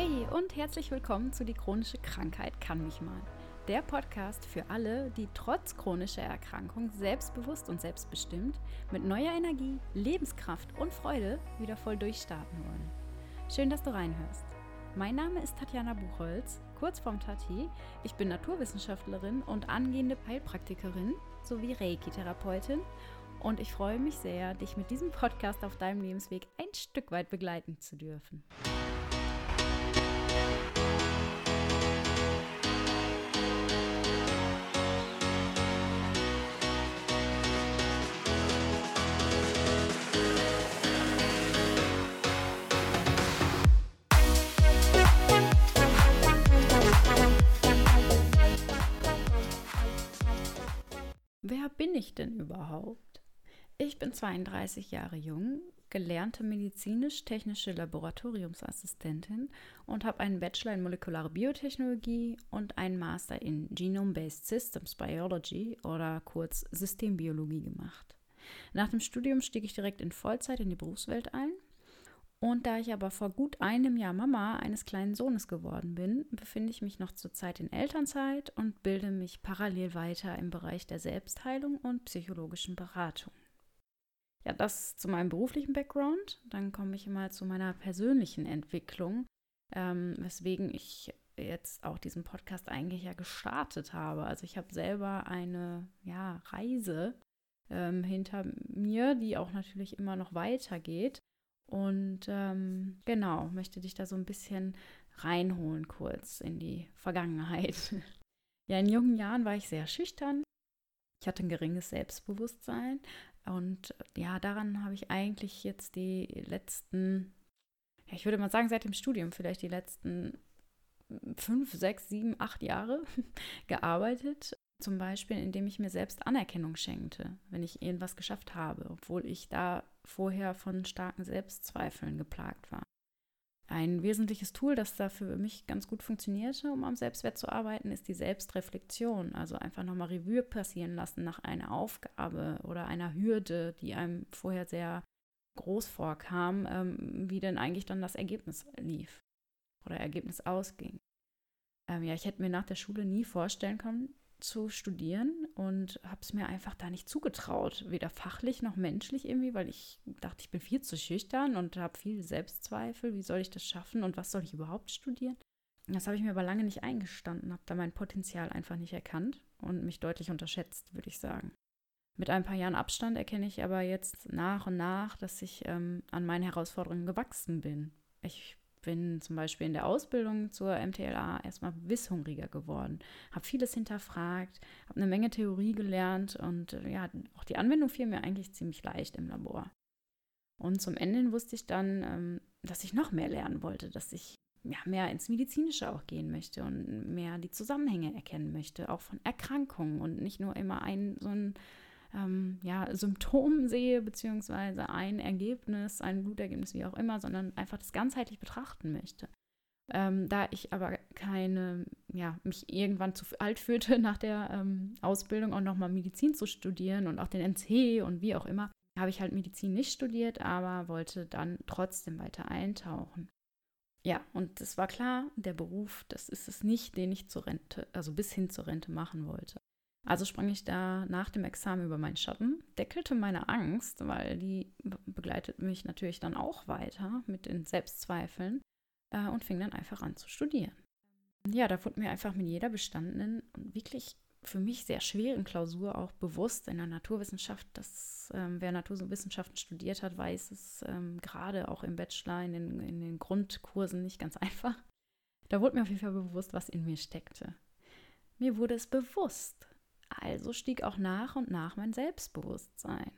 Hey und herzlich willkommen zu Die chronische Krankheit kann mich mal. Der Podcast für alle, die trotz chronischer Erkrankung selbstbewusst und selbstbestimmt mit neuer Energie, Lebenskraft und Freude wieder voll durchstarten wollen. Schön, dass du reinhörst. Mein Name ist Tatjana Buchholz, kurz vorm Tati. Ich bin Naturwissenschaftlerin und angehende Heilpraktikerin sowie Reiki-Therapeutin und ich freue mich sehr, dich mit diesem Podcast auf deinem Lebensweg ein Stück weit begleiten zu dürfen. Wer bin ich denn überhaupt? Ich bin 32 Jahre jung, gelernte medizinisch-technische Laboratoriumsassistentin und habe einen Bachelor in molekulare Biotechnologie und einen Master in Genome-Based Systems Biology oder kurz Systembiologie gemacht. Nach dem Studium stieg ich direkt in Vollzeit in die Berufswelt ein und da ich aber vor gut einem Jahr Mama eines kleinen Sohnes geworden bin, befinde ich mich noch zurzeit in Elternzeit und bilde mich parallel weiter im Bereich der Selbstheilung und psychologischen Beratung. Ja, das zu meinem beruflichen Background. Dann komme ich mal zu meiner persönlichen Entwicklung, ähm, weswegen ich jetzt auch diesen Podcast eigentlich ja gestartet habe. Also ich habe selber eine ja, Reise ähm, hinter mir, die auch natürlich immer noch weitergeht. Und ähm, genau, möchte dich da so ein bisschen reinholen kurz in die Vergangenheit. ja, in jungen Jahren war ich sehr schüchtern. Ich hatte ein geringes Selbstbewusstsein und ja, daran habe ich eigentlich jetzt die letzten, ja, ich würde mal sagen, seit dem Studium vielleicht die letzten fünf, sechs, sieben, acht Jahre gearbeitet. Zum Beispiel, indem ich mir selbst Anerkennung schenkte, wenn ich irgendwas geschafft habe, obwohl ich da vorher von starken Selbstzweifeln geplagt war. Ein wesentliches Tool, das da für mich ganz gut funktionierte, um am Selbstwert zu arbeiten, ist die Selbstreflexion. Also einfach nochmal Revue passieren lassen nach einer Aufgabe oder einer Hürde, die einem vorher sehr groß vorkam, ähm, wie denn eigentlich dann das Ergebnis lief oder Ergebnis ausging. Ähm, ja, ich hätte mir nach der Schule nie vorstellen können, zu studieren und habe es mir einfach da nicht zugetraut, weder fachlich noch menschlich irgendwie, weil ich dachte, ich bin viel zu schüchtern und habe viel Selbstzweifel, wie soll ich das schaffen und was soll ich überhaupt studieren? Das habe ich mir aber lange nicht eingestanden, habe da mein Potenzial einfach nicht erkannt und mich deutlich unterschätzt, würde ich sagen. Mit ein paar Jahren Abstand erkenne ich aber jetzt nach und nach, dass ich ähm, an meinen Herausforderungen gewachsen bin. Ich bin zum Beispiel in der Ausbildung zur MTLA erstmal wisshungriger geworden, habe vieles hinterfragt, habe eine Menge Theorie gelernt und äh, ja, auch die Anwendung fiel mir eigentlich ziemlich leicht im Labor. Und zum Ende wusste ich dann, ähm, dass ich noch mehr lernen wollte, dass ich ja, mehr ins Medizinische auch gehen möchte und mehr die Zusammenhänge erkennen möchte, auch von Erkrankungen und nicht nur immer ein so ein ähm, ja, Symptom sehe, beziehungsweise ein Ergebnis, ein Blutergebnis, wie auch immer, sondern einfach das ganzheitlich betrachten möchte. Ähm, da ich aber keine, ja, mich irgendwann zu alt fühlte nach der ähm, Ausbildung auch nochmal Medizin zu studieren und auch den NC und wie auch immer, habe ich halt Medizin nicht studiert, aber wollte dann trotzdem weiter eintauchen. Ja, und es war klar, der Beruf, das ist es nicht, den ich zur Rente, also bis hin zur Rente machen wollte. Also sprang ich da nach dem Examen über meinen Schatten, deckelte meine Angst, weil die begleitet mich natürlich dann auch weiter mit den Selbstzweifeln äh, und fing dann einfach an zu studieren. Ja, da wurde mir einfach mit jeder bestandenen und wirklich für mich sehr schweren Klausur auch bewusst in der Naturwissenschaft, dass ähm, wer Naturwissenschaften studiert hat, weiß es ähm, gerade auch im Bachelor, in den, in den Grundkursen nicht ganz einfach. Da wurde mir auf jeden Fall bewusst, was in mir steckte. Mir wurde es bewusst, also stieg auch nach und nach mein Selbstbewusstsein.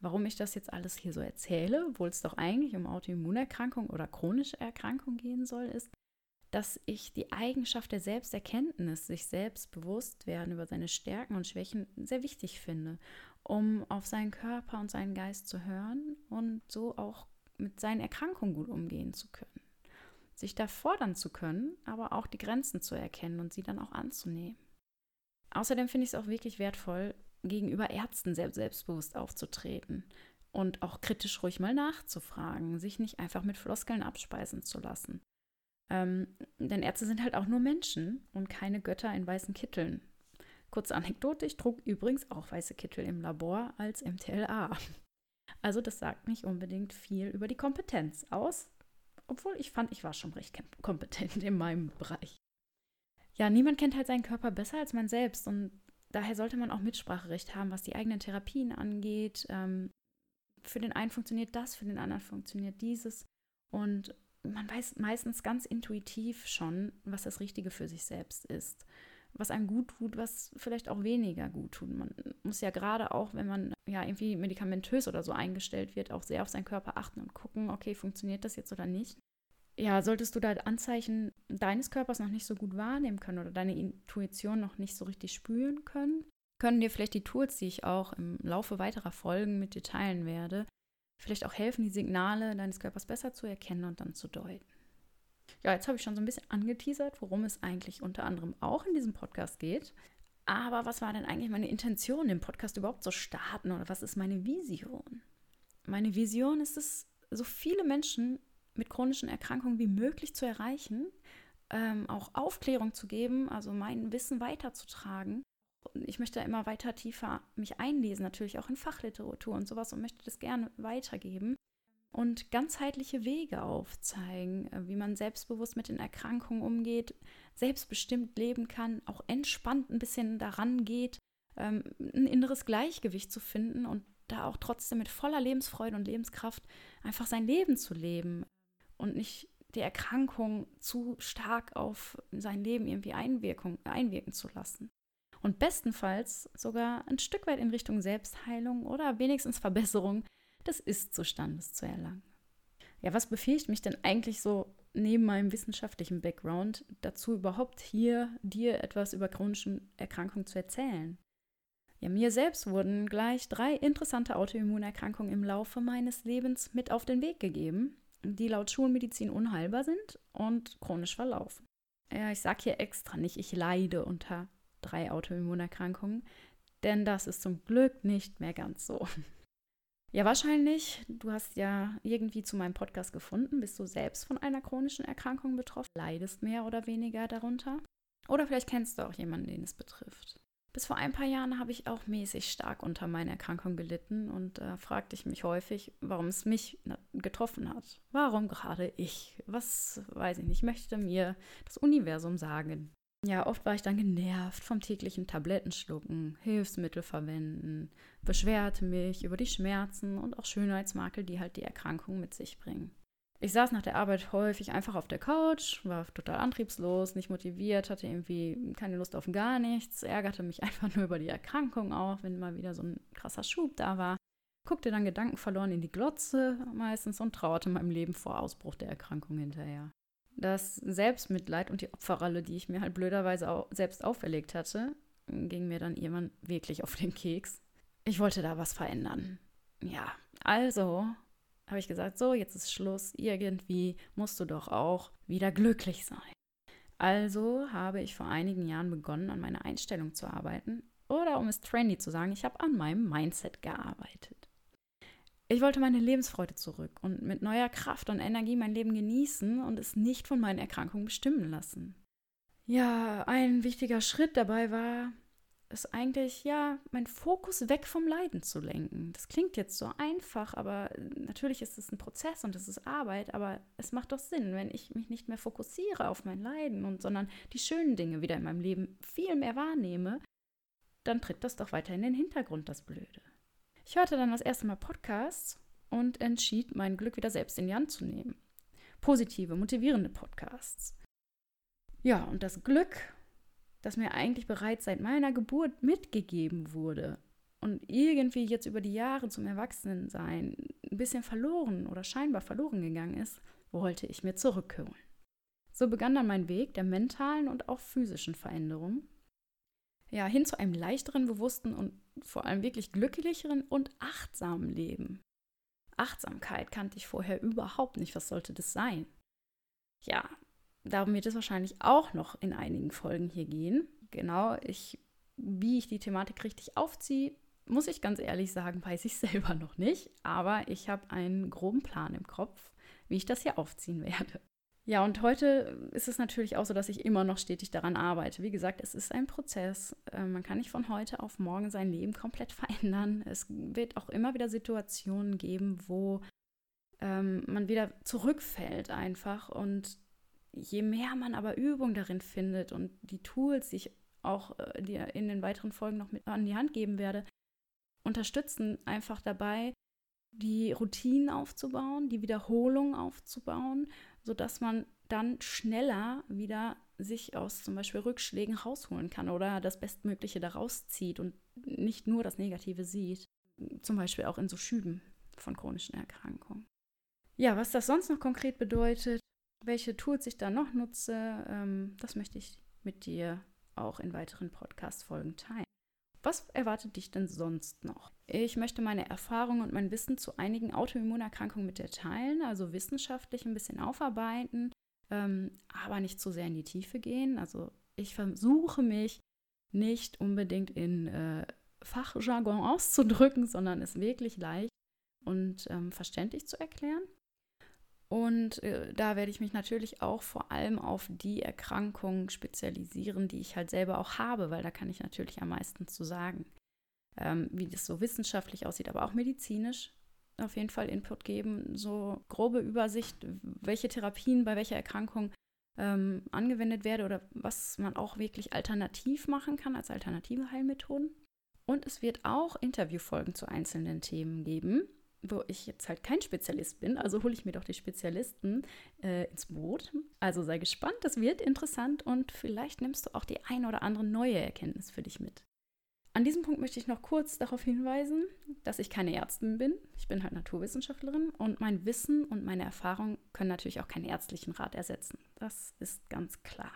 Warum ich das jetzt alles hier so erzähle, obwohl es doch eigentlich um Autoimmunerkrankung oder chronische Erkrankung gehen soll, ist, dass ich die Eigenschaft der Selbsterkenntnis, sich selbst bewusst werden über seine Stärken und Schwächen sehr wichtig finde, um auf seinen Körper und seinen Geist zu hören und so auch mit seinen Erkrankungen gut umgehen zu können. Sich da fordern zu können, aber auch die Grenzen zu erkennen und sie dann auch anzunehmen. Außerdem finde ich es auch wirklich wertvoll, gegenüber Ärzten selbst selbstbewusst aufzutreten und auch kritisch ruhig mal nachzufragen, sich nicht einfach mit Floskeln abspeisen zu lassen. Ähm, denn Ärzte sind halt auch nur Menschen und keine Götter in weißen Kitteln. Kurze Anekdote, ich trug übrigens auch weiße Kittel im Labor als MTLA. Also das sagt nicht unbedingt viel über die Kompetenz aus, obwohl ich fand, ich war schon recht kompetent in meinem Bereich. Ja, niemand kennt halt seinen Körper besser als man selbst und daher sollte man auch Mitspracherecht haben, was die eigenen Therapien angeht. Ähm, für den einen funktioniert das, für den anderen funktioniert dieses. Und man weiß meistens ganz intuitiv schon, was das Richtige für sich selbst ist. Was einem gut tut, was vielleicht auch weniger gut tut. Man muss ja gerade auch, wenn man ja irgendwie medikamentös oder so eingestellt wird, auch sehr auf seinen Körper achten und gucken, okay, funktioniert das jetzt oder nicht. Ja, solltest du da Anzeichen deines Körpers noch nicht so gut wahrnehmen können oder deine Intuition noch nicht so richtig spüren können, können dir vielleicht die Tools, die ich auch im Laufe weiterer Folgen mit dir teilen werde, vielleicht auch helfen, die Signale deines Körpers besser zu erkennen und dann zu deuten. Ja, jetzt habe ich schon so ein bisschen angeteasert, worum es eigentlich unter anderem auch in diesem Podcast geht. Aber was war denn eigentlich meine Intention, den Podcast überhaupt zu starten oder was ist meine Vision? Meine Vision ist es, so viele Menschen mit chronischen Erkrankungen wie möglich zu erreichen, ähm, auch Aufklärung zu geben, also mein Wissen weiterzutragen. Ich möchte immer weiter tiefer mich einlesen, natürlich auch in Fachliteratur und sowas und möchte das gerne weitergeben und ganzheitliche Wege aufzeigen, äh, wie man selbstbewusst mit den Erkrankungen umgeht, selbstbestimmt leben kann, auch entspannt ein bisschen daran geht, ähm, ein inneres Gleichgewicht zu finden und da auch trotzdem mit voller Lebensfreude und Lebenskraft einfach sein Leben zu leben und nicht die Erkrankung zu stark auf sein Leben irgendwie Einwirkung, einwirken zu lassen und bestenfalls sogar ein Stück weit in Richtung Selbstheilung oder wenigstens Verbesserung des Ist-Zustandes zu erlangen. Ja, was befähigt mich denn eigentlich so neben meinem wissenschaftlichen Background dazu, überhaupt hier dir etwas über chronische Erkrankungen zu erzählen? Ja, mir selbst wurden gleich drei interessante Autoimmunerkrankungen im Laufe meines Lebens mit auf den Weg gegeben, die laut Schulmedizin unheilbar sind und chronisch verlaufen. Ja, ich sage hier extra nicht, ich leide unter drei Autoimmunerkrankungen, denn das ist zum Glück nicht mehr ganz so. Ja, wahrscheinlich, du hast ja irgendwie zu meinem Podcast gefunden, bist du selbst von einer chronischen Erkrankung betroffen, leidest mehr oder weniger darunter. Oder vielleicht kennst du auch jemanden, den es betrifft. Bis vor ein paar Jahren habe ich auch mäßig stark unter meiner Erkrankung gelitten und äh, fragte ich mich häufig, warum es mich getroffen hat. Warum gerade ich? Was weiß ich nicht, möchte mir das Universum sagen. Ja, oft war ich dann genervt vom täglichen Tablettenschlucken, Hilfsmittel verwenden, beschwerte mich über die Schmerzen und auch Schönheitsmakel, die halt die Erkrankung mit sich bringen. Ich saß nach der Arbeit häufig einfach auf der Couch, war total antriebslos, nicht motiviert, hatte irgendwie keine Lust auf gar nichts, ärgerte mich einfach nur über die Erkrankung auch, wenn mal wieder so ein krasser Schub da war, guckte dann gedankenverloren in die Glotze meistens und trauerte meinem Leben vor Ausbruch der Erkrankung hinterher das Selbstmitleid und die Opferrolle, die ich mir halt blöderweise auch selbst auferlegt hatte, ging mir dann irgendwann wirklich auf den Keks. Ich wollte da was verändern. Ja, also habe ich gesagt, so, jetzt ist Schluss. Irgendwie musst du doch auch wieder glücklich sein. Also habe ich vor einigen Jahren begonnen, an meiner Einstellung zu arbeiten. Oder um es trendy zu sagen, ich habe an meinem Mindset gearbeitet. Ich wollte meine Lebensfreude zurück und mit neuer Kraft und Energie mein Leben genießen und es nicht von meinen Erkrankungen bestimmen lassen. Ja, ein wichtiger Schritt dabei war, es eigentlich, ja, meinen Fokus weg vom Leiden zu lenken. Das klingt jetzt so einfach, aber natürlich ist es ein Prozess und es ist Arbeit, aber es macht doch Sinn, wenn ich mich nicht mehr fokussiere auf mein Leiden und sondern die schönen Dinge wieder in meinem Leben viel mehr wahrnehme, dann tritt das doch weiter in den Hintergrund, das Blöde. Ich hörte dann das erste Mal Podcasts und entschied, mein Glück wieder selbst in die Hand zu nehmen. Positive, motivierende Podcasts. Ja, und das Glück, das mir eigentlich bereits seit meiner Geburt mitgegeben wurde und irgendwie jetzt über die Jahre zum Erwachsenensein ein bisschen verloren oder scheinbar verloren gegangen ist, wollte ich mir zurückholen. So begann dann mein Weg der mentalen und auch physischen Veränderung ja, hin zu einem leichteren, bewussten und vor allem wirklich glücklicheren und achtsamen Leben. Achtsamkeit kannte ich vorher überhaupt nicht. Was sollte das sein? Ja, darum wird es wahrscheinlich auch noch in einigen Folgen hier gehen. Genau, ich, wie ich die Thematik richtig aufziehe, muss ich ganz ehrlich sagen, weiß ich selber noch nicht. Aber ich habe einen groben Plan im Kopf, wie ich das hier aufziehen werde. Ja, und heute ist es natürlich auch so, dass ich immer noch stetig daran arbeite. Wie gesagt, es ist ein Prozess. Äh, man kann nicht von heute auf morgen sein Leben komplett verändern. Es wird auch immer wieder Situationen geben, wo ähm, man wieder zurückfällt einfach. Und je mehr man aber Übung darin findet und die Tools, die ich auch äh, die in den weiteren Folgen noch mit an die Hand geben werde, unterstützen einfach dabei, die Routinen aufzubauen, die Wiederholung aufzubauen sodass man dann schneller wieder sich aus zum Beispiel Rückschlägen rausholen kann oder das Bestmögliche daraus zieht und nicht nur das Negative sieht. Zum Beispiel auch in so Schüben von chronischen Erkrankungen. Ja, was das sonst noch konkret bedeutet, welche Tools ich da noch nutze, ähm, das möchte ich mit dir auch in weiteren Podcast-Folgen teilen. Was erwartet dich denn sonst noch? Ich möchte meine Erfahrungen und mein Wissen zu einigen Autoimmunerkrankungen mit dir teilen, also wissenschaftlich ein bisschen aufarbeiten, ähm, aber nicht zu sehr in die Tiefe gehen. Also ich versuche mich nicht unbedingt in äh, Fachjargon auszudrücken, sondern es wirklich leicht und ähm, verständlich zu erklären. Und äh, da werde ich mich natürlich auch vor allem auf die Erkrankungen spezialisieren, die ich halt selber auch habe, weil da kann ich natürlich am meisten zu sagen. Ähm, wie das so wissenschaftlich aussieht, aber auch medizinisch auf jeden Fall Input geben, so grobe Übersicht, welche Therapien bei welcher Erkrankung ähm, angewendet werden oder was man auch wirklich alternativ machen kann als alternative Heilmethoden. Und es wird auch Interviewfolgen zu einzelnen Themen geben wo ich jetzt halt kein Spezialist bin, also hole ich mir doch die Spezialisten äh, ins Boot. Also sei gespannt, das wird interessant und vielleicht nimmst du auch die ein oder andere neue Erkenntnis für dich mit. An diesem Punkt möchte ich noch kurz darauf hinweisen, dass ich keine Ärztin bin. Ich bin halt Naturwissenschaftlerin und mein Wissen und meine Erfahrung können natürlich auch keinen ärztlichen Rat ersetzen. Das ist ganz klar.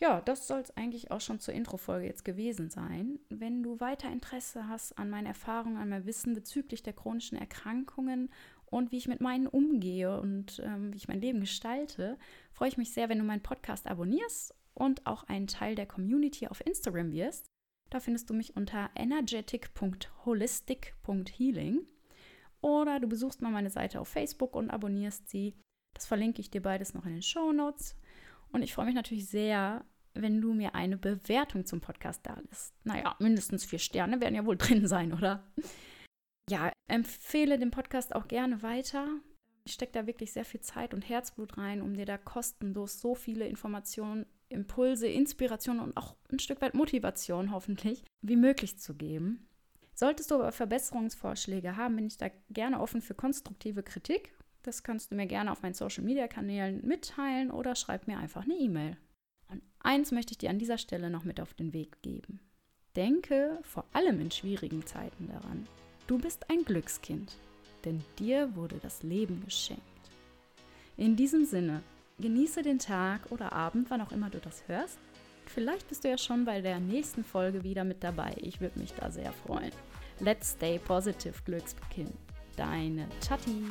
Ja, das soll es eigentlich auch schon zur Introfolge jetzt gewesen sein. Wenn du weiter Interesse hast an meinen Erfahrungen, an mein Wissen bezüglich der chronischen Erkrankungen und wie ich mit meinen umgehe und ähm, wie ich mein Leben gestalte, freue ich mich sehr, wenn du meinen Podcast abonnierst und auch ein Teil der Community auf Instagram wirst. Da findest du mich unter energetic.holistic.healing oder du besuchst mal meine Seite auf Facebook und abonnierst sie. Das verlinke ich dir beides noch in den Show Notes. Und ich freue mich natürlich sehr, wenn du mir eine Bewertung zum Podcast da lässt. Naja, mindestens vier Sterne werden ja wohl drin sein, oder? Ja, empfehle den Podcast auch gerne weiter. Ich stecke da wirklich sehr viel Zeit und Herzblut rein, um dir da kostenlos so viele Informationen, Impulse, Inspirationen und auch ein Stück weit Motivation hoffentlich wie möglich zu geben. Solltest du aber Verbesserungsvorschläge haben, bin ich da gerne offen für konstruktive Kritik das kannst du mir gerne auf meinen Social-Media-Kanälen mitteilen oder schreib mir einfach eine E-Mail. Eins möchte ich dir an dieser Stelle noch mit auf den Weg geben. Denke vor allem in schwierigen Zeiten daran, du bist ein Glückskind, denn dir wurde das Leben geschenkt. In diesem Sinne, genieße den Tag oder Abend, wann auch immer du das hörst. Vielleicht bist du ja schon bei der nächsten Folge wieder mit dabei. Ich würde mich da sehr freuen. Let's stay positive, Glückskind. Deine Chatti.